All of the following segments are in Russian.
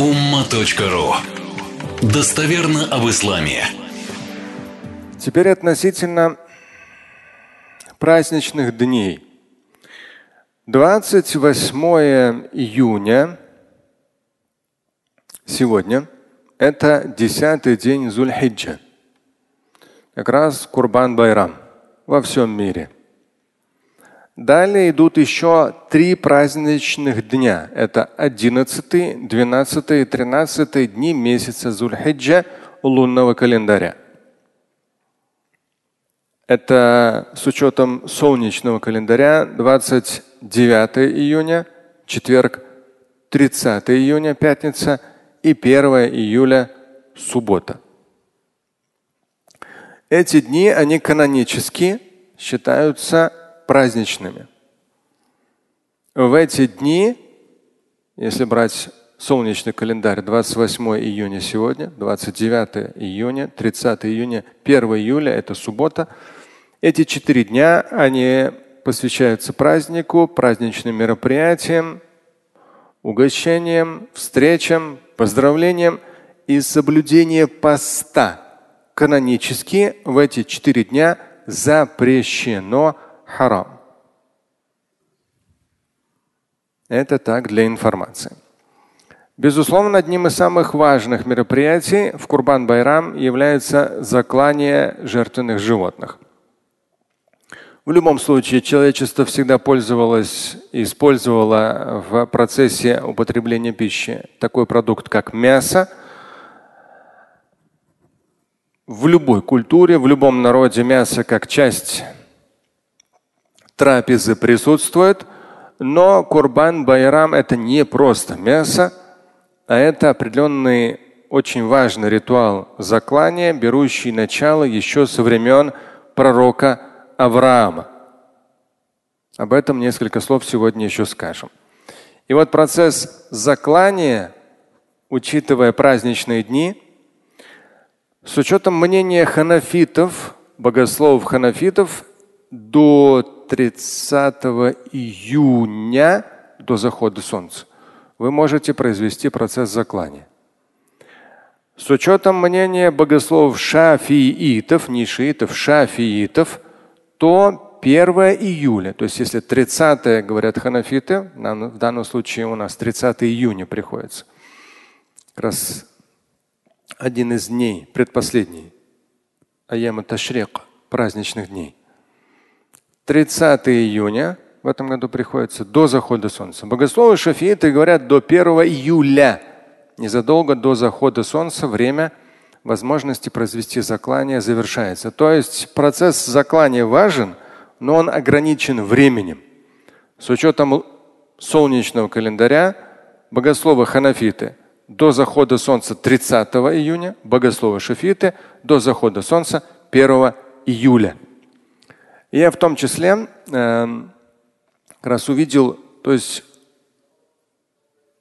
umma.ru Достоверно об исламе. Теперь относительно праздничных дней. 28 июня сегодня это десятый день Зульхиджа. Как раз Курбан Байрам во всем мире – Далее идут еще три праздничных дня. Это 11, 12 и 13 дни месяца Зульхиджа лунного календаря. Это с учетом солнечного календаря 29 июня, четверг, 30 июня, пятница и 1 июля, суббота. Эти дни, они канонически считаются праздничными. В эти дни, если брать солнечный календарь, 28 июня сегодня, 29 июня, 30 июня, 1 июля – это суббота. Эти четыре дня, они посвящаются празднику, праздничным мероприятиям, угощениям, встречам, поздравлениям и соблюдение поста. Канонически в эти четыре дня запрещено харам. Это так для информации. Безусловно, одним из самых важных мероприятий в Курбан-Байрам является заклание жертвенных животных. В любом случае, человечество всегда пользовалось использовало в процессе употребления пищи такой продукт, как мясо. В любой культуре, в любом народе мясо как часть трапезы присутствует, но курбан байрам это не просто мясо, а это определенный очень важный ритуал заклания, берущий начало еще со времен пророка Авраама. Об этом несколько слов сегодня еще скажем. И вот процесс заклания, учитывая праздничные дни, с учетом мнения ханафитов, богословов ханафитов, до 30 июня до захода солнца вы можете произвести процесс заклания. С учетом мнения богословов шафиитов, не шиитов, шафиитов, то 1 июля, то есть если 30 говорят ханафиты, в данном случае у нас 30 июня приходится, как раз один из дней, предпоследний, аяма ташрик, праздничных дней. 30 июня в этом году приходится до захода солнца. Богословы шафииты говорят до 1 июля. Незадолго до захода солнца время возможности произвести заклание завершается. То есть процесс заклания важен, но он ограничен временем. С учетом солнечного календаря богословы ханафиты до захода солнца 30 июня, богословы шафиты до захода солнца 1 июля. Я в том числе э, как раз увидел, то есть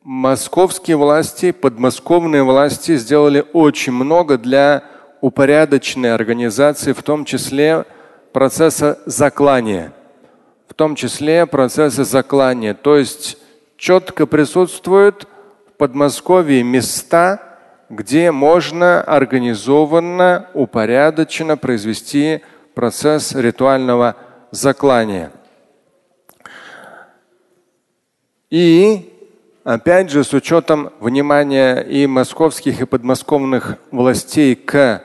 московские власти, подмосковные власти сделали очень много для упорядоченной организации, в том числе процесса заклания. В том числе процесса заклания. То есть четко присутствуют в Подмосковье места, где можно организованно, упорядоченно произвести процесс ритуального заклания. И опять же с учетом внимания и московских, и подмосковных властей к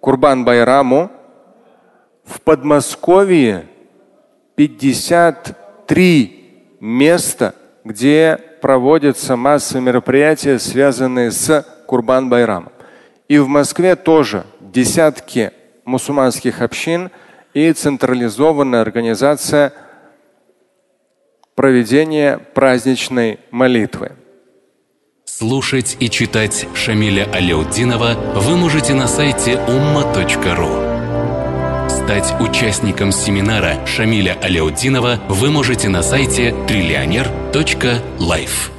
Курбан-Байраму, в Подмосковье 53 места, где проводятся массовые мероприятия, связанные с Курбан-Байрамом. И в Москве тоже десятки мусульманских общин и централизованная организация проведения праздничной молитвы. Слушать и читать Шамиля Аляутдинова вы можете на сайте umma.ru. Стать участником семинара Шамиля Аляутдинова вы можете на сайте триллионер.life.